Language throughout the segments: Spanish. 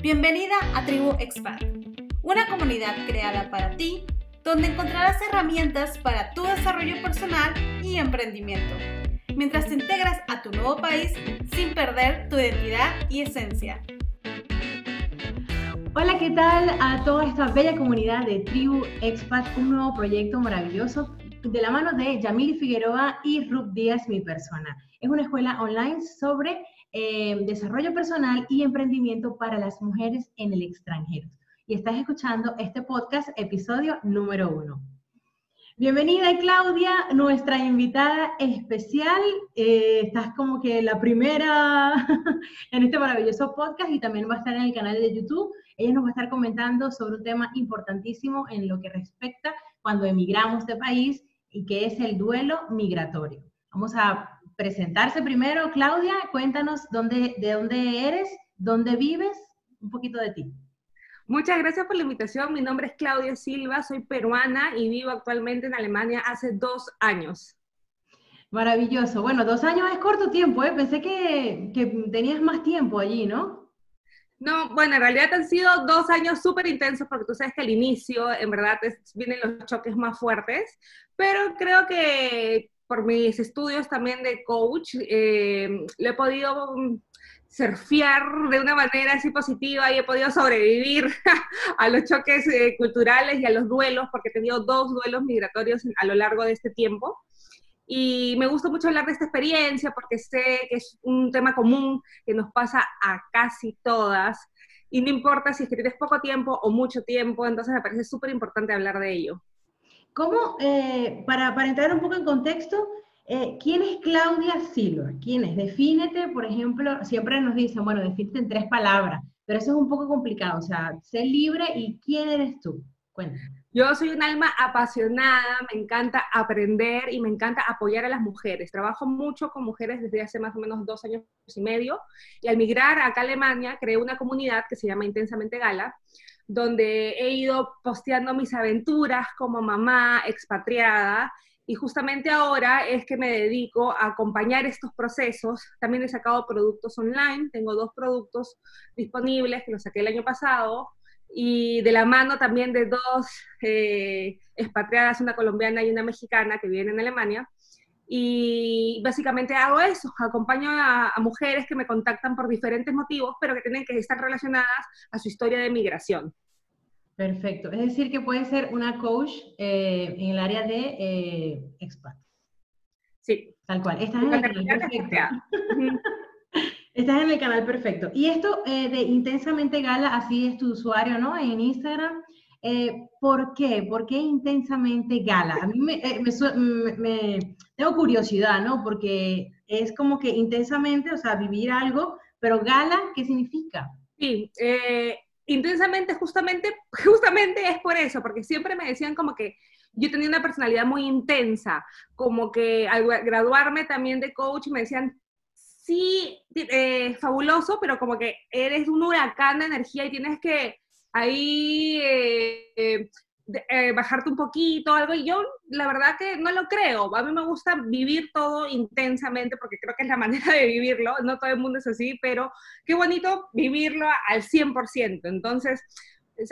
Bienvenida a Tribu Expat, una comunidad creada para ti donde encontrarás herramientas para tu desarrollo personal y emprendimiento, mientras te integras a tu nuevo país sin perder tu identidad y esencia. Hola, ¿qué tal a toda esta bella comunidad de Tribu Expat, un nuevo proyecto maravilloso de la mano de Yamil Figueroa y Ruth Díaz, mi persona. Es una escuela online sobre eh, desarrollo personal y emprendimiento para las mujeres en el extranjero. Y estás escuchando este podcast, episodio número uno. Bienvenida Claudia, nuestra invitada especial. Eh, estás como que la primera en este maravilloso podcast y también va a estar en el canal de YouTube. Ella nos va a estar comentando sobre un tema importantísimo en lo que respecta cuando emigramos de país y que es el duelo migratorio. Vamos a presentarse primero. Claudia, cuéntanos dónde, de dónde eres, dónde vives, un poquito de ti. Muchas gracias por la invitación. Mi nombre es Claudia Silva, soy peruana y vivo actualmente en Alemania hace dos años. Maravilloso. Bueno, dos años es corto tiempo, ¿eh? Pensé que, que tenías más tiempo allí, ¿no? No, bueno, en realidad han sido dos años súper intensos porque tú sabes que al inicio, en verdad, vienen los choques más fuertes, pero creo que por mis estudios también de coach, eh, le he podido mm, surfear de una manera así positiva y he podido sobrevivir a los choques eh, culturales y a los duelos, porque he tenido dos duelos migratorios a lo largo de este tiempo. Y me gusta mucho hablar de esta experiencia porque sé que es un tema común que nos pasa a casi todas. Y no importa si es que tienes poco tiempo o mucho tiempo, entonces me parece súper importante hablar de ello. ¿Cómo, eh, para, para, entrar un poco en contexto, eh, ¿quién es Claudia Silva? ¿Quién es? Defínete, por ejemplo, siempre nos dicen, bueno, defínete en tres palabras, pero eso es un poco complicado, o sea, sé libre y ¿quién eres tú? Cuéntame. Yo soy un alma apasionada, me encanta aprender y me encanta apoyar a las mujeres. Trabajo mucho con mujeres desde hace más o menos dos años y medio y al migrar acá a Alemania creé una comunidad que se llama Intensamente Gala, donde he ido posteando mis aventuras como mamá expatriada y justamente ahora es que me dedico a acompañar estos procesos. También he sacado productos online, tengo dos productos disponibles que los saqué el año pasado y de la mano también de dos eh, expatriadas, una colombiana y una mexicana que viven en Alemania. Y básicamente hago eso, acompaño a, mujeres que me contactan por diferentes motivos, pero que tienen que estar relacionadas a su historia de migración. Perfecto. Es decir, que puede ser una coach eh, en el área de eh, expat. Sí. Tal cual. Estás en el canal perfecto. Estás en el canal perfecto. Y esto eh, de Intensamente Gala, así es tu usuario, ¿no? En Instagram. ¿Por qué? ¿Por qué intensamente gala? A mí me, me, tengo curiosidad, ¿no? Porque es como que intensamente, o sea, vivir algo, pero gala, ¿qué significa? Sí, eh, intensamente justamente, justamente es por eso, porque siempre me decían como que yo tenía una personalidad muy intensa, como que al graduarme también de coach me decían, sí, eh, fabuloso, pero como que eres un huracán de energía y tienes que ahí eh, eh, bajarte un poquito, algo, y yo la verdad que no lo creo. A mí me gusta vivir todo intensamente porque creo que es la manera de vivirlo, no todo el mundo es así, pero qué bonito vivirlo al 100%. Entonces,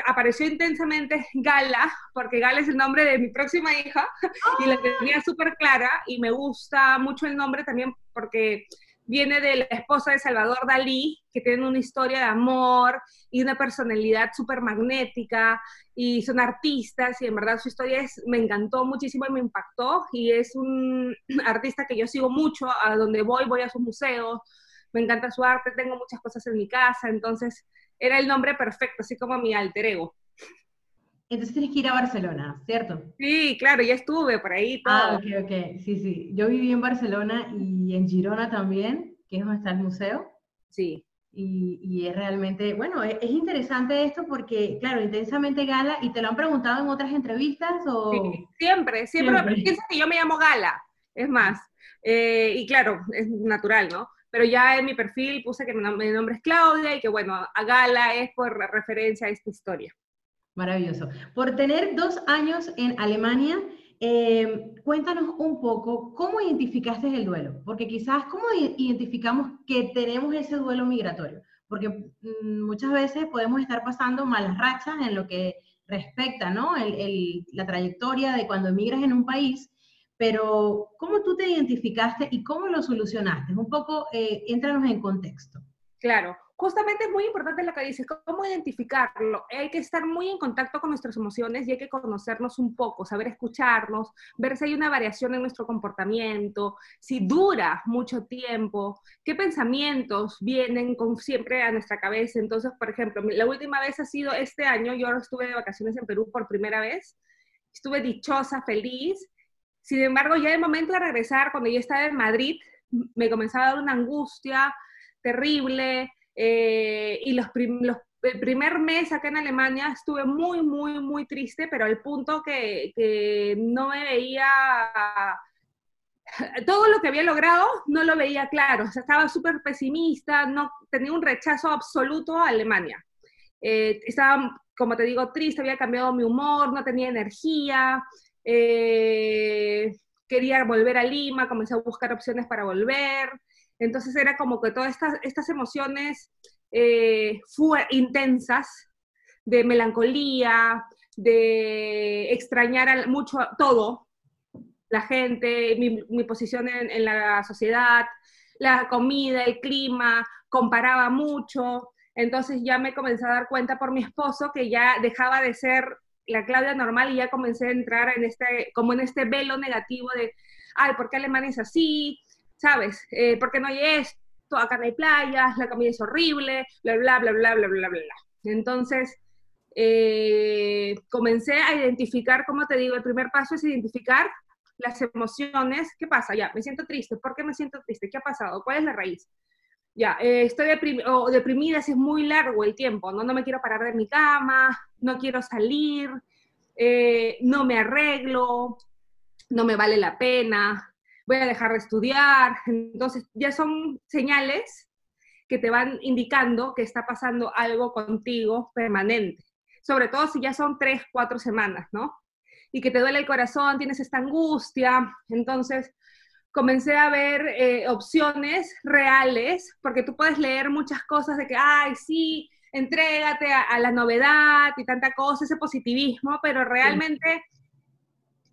apareció intensamente Gala, porque Gala es el nombre de mi próxima hija, y la tenía súper clara, y me gusta mucho el nombre también porque viene de la esposa de Salvador Dalí, que tiene una historia de amor y una personalidad súper magnética, y son artistas, y en verdad su historia es, me encantó muchísimo y me impactó, y es un artista que yo sigo mucho, a donde voy, voy a sus museos, me encanta su arte, tengo muchas cosas en mi casa, entonces era el nombre perfecto, así como mi alter ego. Entonces tienes que ir a Barcelona, ¿cierto? Sí, claro, ya estuve por ahí. Ah, ok, ok, sí, sí. Yo viví en Barcelona y en Girona también, que es donde está el museo. Sí. Y, y es realmente, bueno, es, interesante esto porque, claro, intensamente Gala, ¿y te lo han preguntado en otras entrevistas o...? Sí, siempre, siempre, piensa que yo me llamo Gala, es más. Eh, y claro, es natural, ¿no? Pero ya en mi perfil puse que mi nombre es Claudia y que, bueno, a Gala es por referencia a esta historia. Maravilloso. Por tener dos años en Alemania, eh, cuéntanos un poco cómo identificaste el duelo, porque quizás cómo identificamos que tenemos ese duelo migratorio, porque mm, muchas veces podemos estar pasando malas rachas en lo que respecta, ¿no? la trayectoria de cuando emigras en un país, pero ¿cómo tú te identificaste y cómo lo solucionaste? Un poco, eh, éntranos en contexto. Claro, justamente es muy importante lo que dices, cómo identificarlo. Hay que estar muy en contacto con nuestras emociones y hay que conocernos un poco, saber escucharnos, ver si hay una variación en nuestro comportamiento, si dura mucho tiempo, qué pensamientos vienen con siempre a nuestra cabeza. Entonces, por ejemplo, la última vez ha sido este año, yo estuve de vacaciones en Perú por primera vez, estuve dichosa, feliz. Sin embargo, ya el momento de regresar, cuando yo estaba en Madrid, me comenzaba a dar una angustia terrible, eh, y los, el primer mes acá en Alemania estuve muy, muy, muy triste, pero al punto que, que no me veía, todo lo que había logrado no lo veía claro, estaba súper pesimista, no, tenía un rechazo absoluto a Alemania. Eh, estaba, como te digo, triste, había cambiado mi humor, no tenía energía, eh, quería volver a Lima, comencé a buscar opciones para volver, entonces era como que todas estas, estas emociones eh, intensas de melancolía, de extrañar mucho todo, la gente, mi, posición en, la sociedad, la comida, el clima, comparaba mucho. Entonces ya me comencé a dar cuenta por mi esposo que ya dejaba de ser la Claudia normal y ya comencé a entrar en este, como en este velo negativo de, ay, ¿por qué Alemania es así? ¿Sabes? Eh, ¿Por no hay esto? Acá no hay playas, la comida es horrible, bla, bla, bla, bla, bla, bla, bla. Entonces, eh, comencé a identificar, como te digo, el primer paso es identificar las emociones. ¿Qué pasa? Ya, me siento triste. ¿Por qué me siento triste? ¿Qué ha pasado? ¿Cuál es la raíz? Ya, eh, estoy deprimida si es muy largo el tiempo, ¿no? No me quiero parar de mi cama, no quiero salir, eh, no me arreglo, no me vale la pena, voy a dejar de estudiar. Entonces, ya son señales que te van indicando que está pasando algo contigo permanente. Sobre todo si ya son tres, cuatro semanas, ¿no? Y que te duele el corazón, tienes esta angustia. Entonces, comencé a ver eh, opciones reales, porque tú puedes leer muchas cosas de que, ay, sí, entrégate a, la novedad y tanta cosa, ese positivismo, pero realmente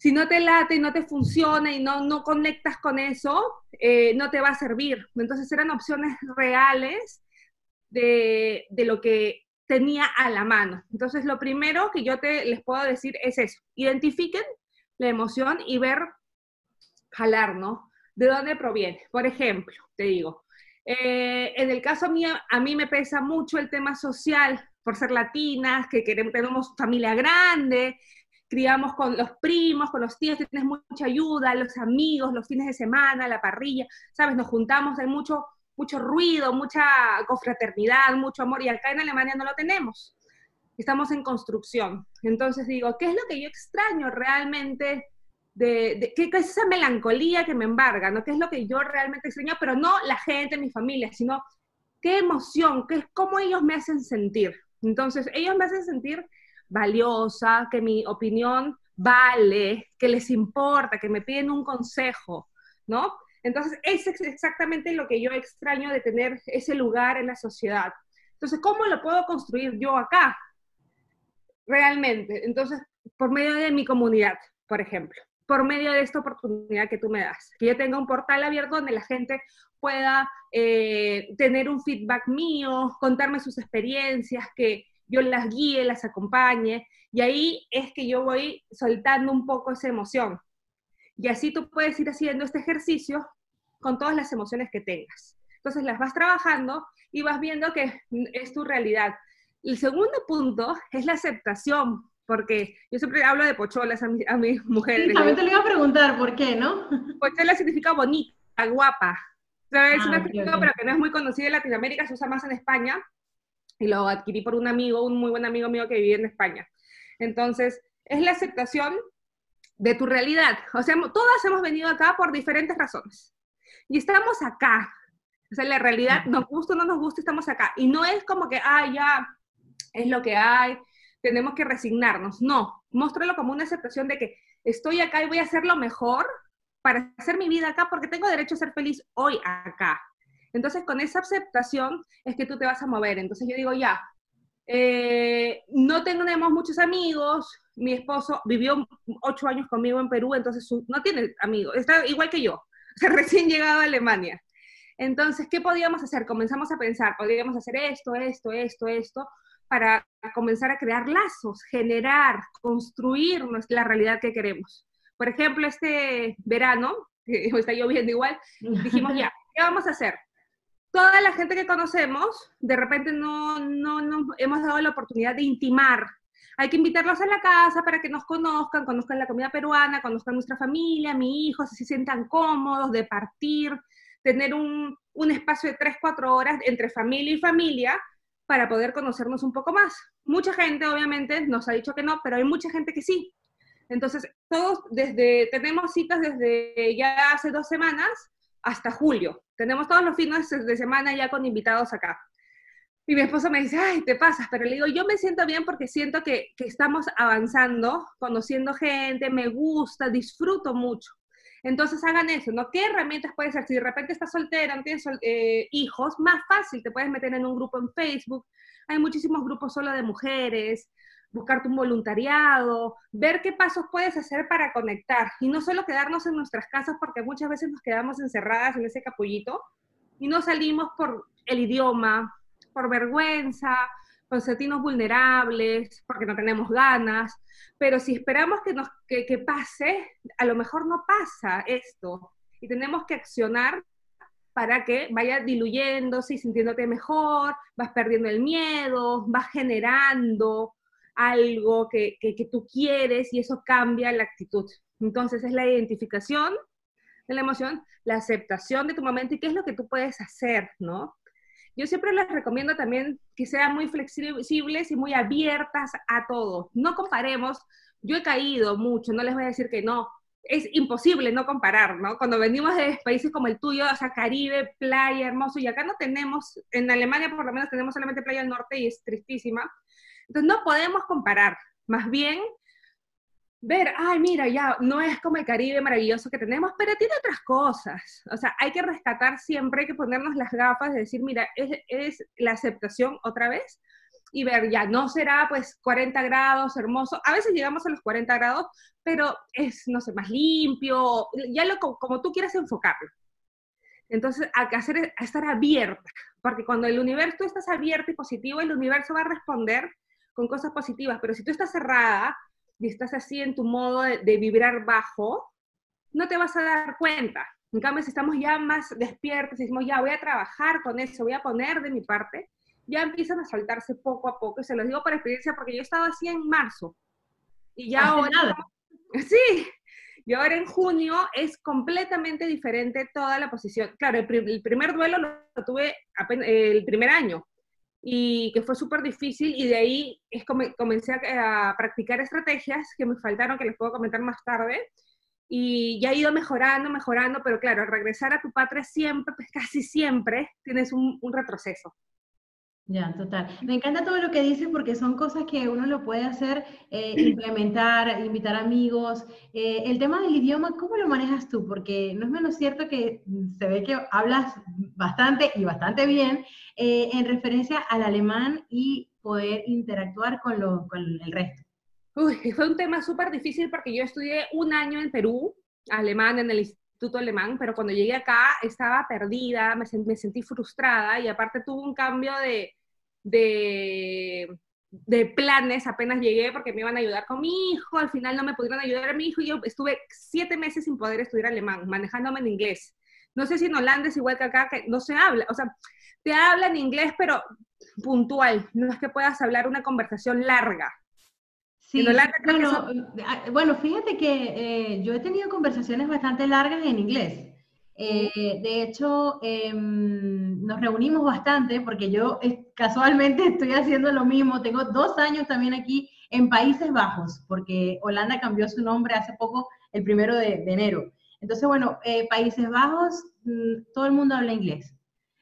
si no te late y no te funciona y no, no conectas con eso, eh, no te va a servir. Entonces eran opciones reales de, de, lo que tenía a la mano. Entonces lo primero que yo te, les puedo decir es eso, identifiquen la emoción y ver, jalar, ¿no? ¿De dónde proviene? Por ejemplo, te digo, eh, en el caso mío, a mí me pesa mucho el tema social, por ser latinas, que queremos, tenemos familia grande, criamos con los primos, con los tíos, tienes mucha ayuda, los amigos, los fines de semana, la parrilla, ¿sabes? Nos juntamos, hay mucho, mucho ruido, mucha confraternidad, mucho amor, y acá en Alemania no lo tenemos. Estamos en construcción. Entonces digo, ¿qué es lo que yo extraño realmente? De, ¿qué, es esa melancolía que me embarga? ¿no? ¿Qué es lo que yo realmente extraño? Pero no la gente, mi familia, sino qué emoción, qué cómo ellos me hacen sentir. Entonces, ellos me hacen sentir valiosa, que mi opinión vale, que les importa, que me piden un consejo, ¿no? Entonces, es exactamente lo que yo extraño de tener ese lugar en la sociedad. Entonces, ¿cómo lo puedo construir yo acá? Realmente. Entonces, por medio de mi comunidad, por ejemplo, por medio de esta oportunidad que tú me das, que yo tenga un portal abierto donde la gente pueda eh, tener un feedback mío, contarme sus experiencias, que yo las guíe, las acompañe, y ahí es que yo voy soltando un poco esa emoción. Y así tú puedes ir haciendo este ejercicio con todas las emociones que tengas. Entonces las vas trabajando y vas viendo que es tu realidad. El segundo punto es la aceptación, porque yo siempre hablo de pocholas a, mi, a mis mujeres. a mí te lo iba a preguntar, ¿por qué, no? Pochola significa bonita, guapa. ¿Sabes? es ah, una pero que no es muy conocida en Latinoamérica, se usa más en España y lo adquirí por un amigo, un muy buen amigo mío que vive en España. Entonces, es la aceptación de tu realidad. O sea, todas hemos venido acá por diferentes razones. Y estamos acá. O sea, la realidad, nos gusta o no nos gusta, estamos acá. Y no es como que, ah, ya, es lo que hay, tenemos que resignarnos. No, muéstralo como una aceptación de que estoy acá y voy a hacer lo mejor para hacer mi vida acá porque tengo derecho a ser feliz hoy acá. Entonces, con esa aceptación es que tú te vas a mover. Entonces yo digo, ya, eh, no tenemos muchos amigos, mi esposo vivió ocho años conmigo en Perú, entonces no tiene amigos, está igual que yo, recién llegado a Alemania. Entonces, ¿qué podíamos hacer? Comenzamos a pensar, podríamos hacer esto, esto, esto, esto, para comenzar a crear lazos, generar, construir la realidad que queremos. Por ejemplo, este verano, que está lloviendo igual, dijimos ya, ¿qué vamos a hacer? Toda la gente que conocemos, de repente no, no nos hemos dado la oportunidad de intimar. Hay que invitarlos a la casa para que nos conozcan, conozcan la comida peruana, conozcan nuestra familia, mi hijo, se sientan cómodos de partir, tener un, un espacio de 3, 4 horas entre familia y familia para poder conocernos un poco más. Mucha gente, obviamente, nos ha dicho que no, pero hay mucha gente que sí. Entonces, todos desde, tenemos citas desde ya hace dos semanas hasta julio. Tenemos todos los fines de semana ya con invitados acá. Y mi esposo me dice, ay, te pasas, pero le digo, yo me siento bien porque siento que, que estamos avanzando, conociendo gente, me gusta, disfruto mucho. Entonces hagan eso, ¿no? ¿Qué herramientas puedes hacer? Si de repente estás soltera, no tienes eh, hijos, más fácil, te puedes meter en un grupo en Facebook. Hay muchísimos grupos solo de mujeres, buscarte un voluntariado, ver qué pasos puedes hacer para conectar. Y no solo quedarnos en nuestras casas porque muchas veces nos quedamos encerradas en ese capullito y no salimos por el idioma, por vergüenza, por sentirnos vulnerables, porque no tenemos ganas, pero si esperamos que, nos, que, que pase, a lo mejor no pasa esto. Y tenemos que accionar para que vaya diluyéndose y sintiéndote mejor, vas perdiendo el miedo, vas generando algo que, que, que, tú quieres y eso cambia la actitud. Entonces es la identificación de la emoción, la aceptación de tu momento y qué es lo que tú puedes hacer, ¿no? Yo siempre les recomiendo también que sean muy flexibles y muy abiertas a todo. No comparemos, yo he caído mucho, no les voy a decir que no, es imposible no comparar, ¿no? Cuando venimos de países como el tuyo, o sea, Caribe, playa, hermoso, y acá no tenemos, en Alemania por lo menos tenemos solamente playa del norte y es tristísima. Entonces no podemos comparar, más bien ver, ay, mira, ya no es como el Caribe maravilloso que tenemos, pero tiene otras cosas. O sea, hay que rescatar siempre, hay que ponernos las gafas de decir, mira, es, la aceptación otra vez y ver, ya no será pues 40 grados, hermoso. A veces llegamos a los 40 grados, pero es, no sé, más limpio, ya lo como tú quieras enfocarlo. Entonces, hay que hacer es estar abierta, porque cuando el universo tú estás abierto y positivo, el universo va a responder con cosas positivas, pero si tú estás cerrada, y estás así en tu modo de, vibrar bajo, no te vas a dar cuenta. En cambio, si estamos ya más despiertos, y decimos, ya voy a trabajar con eso, voy a poner de mi parte, ya empiezan a soltarse poco a poco. Y se los digo por experiencia porque yo estaba así en marzo. Y ya ahora... Sí, y ahora en junio es completamente diferente toda la posición. Claro, el, primer duelo lo, tuve el primer año, y que fue súper difícil y de ahí es comencé a, practicar estrategias que me faltaron, que les puedo comentar más tarde, y ya he ido mejorando, mejorando, pero claro, regresar a tu patria siempre, pues casi siempre, tienes un, un retroceso. Ya, total. Me encanta todo lo que dices porque son cosas que uno lo puede hacer, eh, implementar, invitar amigos. Eh, el tema del idioma, ¿cómo lo manejas tú? Porque no es menos cierto que se ve que hablas bastante y bastante bien eh, en referencia al alemán y poder interactuar con, lo, con el resto. Uy, fue un tema súper difícil porque yo estudié un año en Perú, alemán, en el Instituto Alemán, pero cuando llegué acá estaba perdida, me, me sentí frustrada y aparte tuve un cambio de, de, de, planes apenas llegué porque me iban a ayudar con mi hijo, al final no me pudieron ayudar a mi hijo y yo estuve siete meses sin poder estudiar alemán, manejándome en inglés. No sé si en Holanda es igual que acá, que no se habla, o sea, te hablan inglés, pero puntual, no es que puedas hablar una conversación larga. Sí, bueno, ah, bueno, fíjate que eh, yo he tenido conversaciones bastante largas en inglés. Eh, de hecho, em, nos reunimos bastante porque yo casualmente estoy haciendo lo mismo. Tengo dos años también aquí en Países Bajos, porque Holanda cambió su nombre hace poco, el primero de, enero. Entonces, bueno, eh, Países Bajos, mm, todo el mundo habla inglés.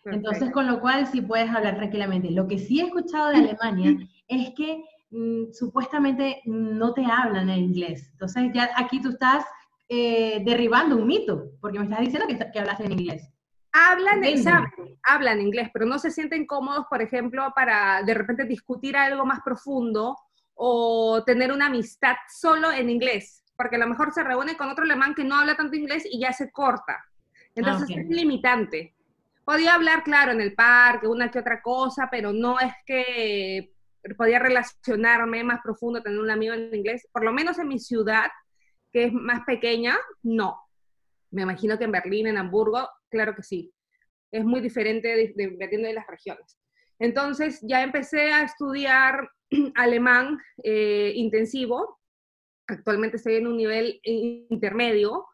Entonces, con lo cual sí puedes hablar tranquilamente. Lo que sí he escuchado de Alemania es que Mm, supuestamente no te hablan en inglés. Entonces ya aquí tú estás eh, derribando un mito, porque me estás diciendo que, que hablas en inglés. Hablan, saben, hablan inglés, pero no se sienten cómodos, por ejemplo, para de repente discutir algo más profundo o tener una amistad solo en inglés, porque a lo mejor se reúne con otro alemán que no habla tanto inglés y ya se corta. Entonces ah, es limitante. Podía hablar, claro, en el parque, una que otra cosa, pero no es que podía relacionarme más profundo, tener un amigo en inglés, por lo menos en mi ciudad, que es más pequeña, no. Me imagino que en Berlín, en Hamburgo, claro que sí. Es muy diferente dependiendo de, las regiones. Entonces ya empecé a estudiar alemán eh, intensivo. Actualmente estoy en un nivel intermedio,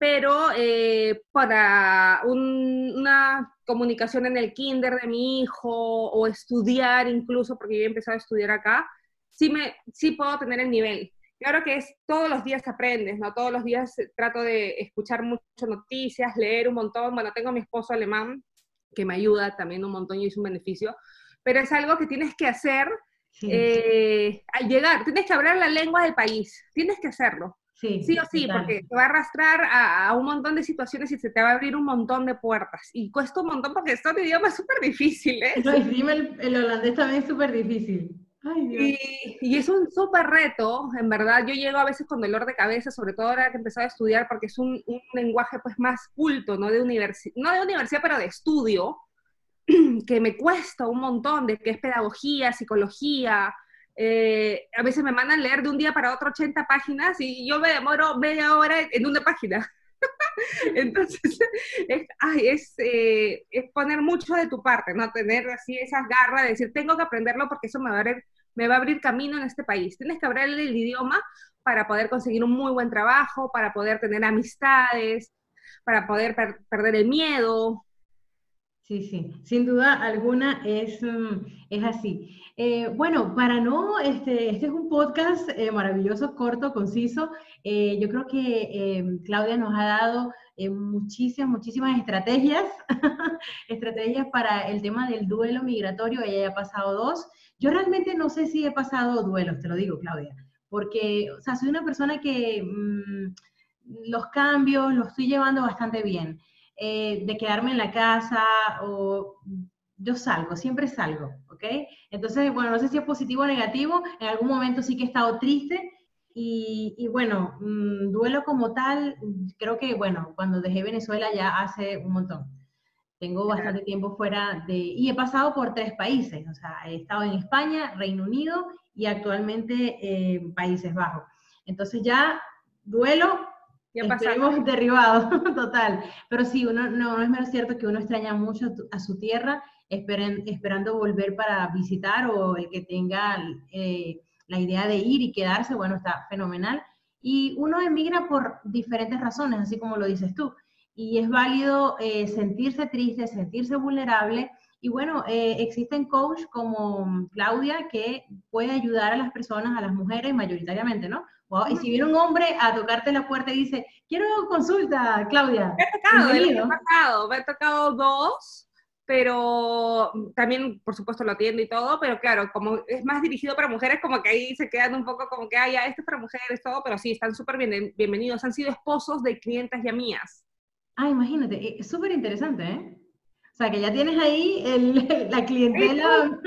pero eh, para una comunicación en el kinder de mi hijo o estudiar incluso, porque yo he empezado a estudiar acá, sí, me, sí puedo tener el nivel. Claro que es todos los días aprendes, ¿no? Todos los días trato de escuchar muchas noticias, leer un montón. Bueno, tengo a mi esposo alemán que me ayuda también un montón y es un beneficio, pero es algo que tienes que hacer eh, al llegar. Tienes que hablar la lengua del país, tienes que hacerlo. Sí, sí o sí, porque te va a arrastrar a, un montón de situaciones y se te va a abrir un montón de puertas. Y cuesta un montón porque son idiomas súper difíciles. No, el, el holandés también es súper difícil. Y, es un súper reto, en verdad. Yo llego a veces con dolor de cabeza, sobre todo ahora que he empezado a estudiar, porque es un, lenguaje pues más culto, no de, universidad, no de universidad, pero de estudio, que me cuesta un montón, de que es pedagogía, psicología. Eh, a veces me mandan leer de un día para otro 80 páginas y yo me demoro media hora en una página. Entonces, es, eh, es, poner mucho de tu parte, ¿no? Tener así esas garras de decir, tengo que aprenderlo porque eso me va a abrir, me va a abrir camino en este país. Tienes que abrir el idioma para poder conseguir un muy buen trabajo, para poder tener amistades, para poder perder el miedo, Sí, sí, sin duda alguna es, mm, es así. Eh, bueno, para no, este, este es un podcast eh, maravilloso, corto, conciso. Eh, yo creo que Claudia nos ha dado muchísimas, muchísimas estrategias, estrategias para el tema del duelo migratorio. Ella ya ha pasado dos. Yo realmente no sé si he pasado duelos, te lo digo, Claudia, porque, o sea, soy una persona que mm, los cambios los estoy llevando bastante bien. Eh, de quedarme en la casa o yo salgo, siempre salgo, ¿ok? Entonces, bueno, no sé si es positivo o negativo, en algún momento sí que he estado triste y, bueno, mm, duelo como tal, creo que, bueno, cuando dejé Venezuela ya hace un montón. Tengo bastante tiempo fuera de... Y he pasado por tres países, o sea, he estado en España, Reino Unido y actualmente en Países Bajos. Entonces ya duelo ya hemos derribado, total. Pero sí, uno, no, es menos cierto que uno extraña mucho a su tierra, esperen, esperando volver para visitar o el que tenga eh, la idea de ir y quedarse, bueno, está fenomenal. Y uno emigra por diferentes razones, así como lo dices tú. Y es válido eh, sentirse triste, sentirse vulnerable. Y bueno, eh, existen coaches como Claudia que puede ayudar a las personas, a las mujeres mayoritariamente, ¿no? y si viene un hombre a tocarte la puerta y dice, quiero consulta, Claudia. Me ha tocado, me ha tocado, me ha tocado dos, pero también, por supuesto, lo atiendo y todo, pero claro, como es más dirigido para mujeres, como que ahí se quedan un poco como que, ah, ya, esto es para mujeres, todo, pero sí, están súper bien, bienvenidos, han sido esposos de clientes ya mías. Ah, imagínate, eh, es súper interesante, ¿eh? O sea, que ya tienes ahí el, la clientela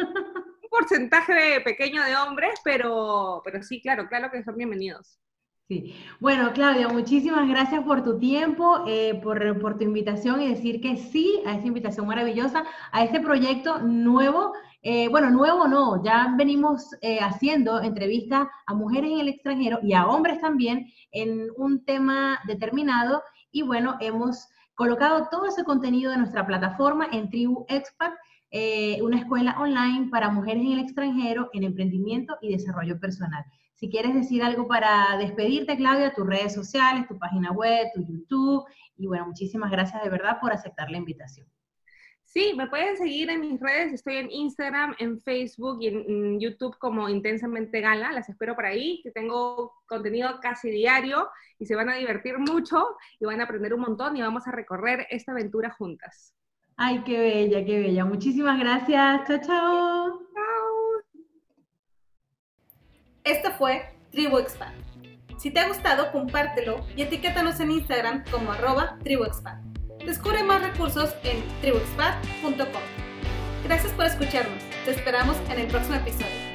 porcentaje pequeño de hombres, pero, pero sí, claro, claro que son bienvenidos. Sí. Bueno, Claudia, muchísimas gracias por tu tiempo, eh, por, tu invitación y decir que sí a esta invitación maravillosa, a este proyecto nuevo. Eh, bueno, nuevo no, ya venimos eh, haciendo entrevistas a mujeres en el extranjero y a hombres también en un tema determinado y bueno, hemos colocado todo ese contenido de nuestra plataforma en Tribu Expat eh, una escuela online para mujeres en el extranjero en emprendimiento y desarrollo personal. Si quieres decir algo para despedirte, Claudia, tus redes sociales, tu página web, tu YouTube, y bueno, muchísimas gracias de verdad por aceptar la invitación. Sí, me pueden seguir en mis redes, estoy en Instagram, en Facebook y en, YouTube como Intensamente Gala, las espero por ahí, que tengo contenido casi diario y se van a divertir mucho y van a aprender un montón y vamos a recorrer esta aventura juntas. Ay, qué bella, qué bella. Muchísimas gracias. Chao, chao. Chao. Esto fue Tribu Expand. Si te ha gustado, compártelo y etiquétanos en Instagram como arroba Tribu Descubre más recursos en tribuexpat.com. Gracias por escucharnos. Te esperamos en el próximo episodio.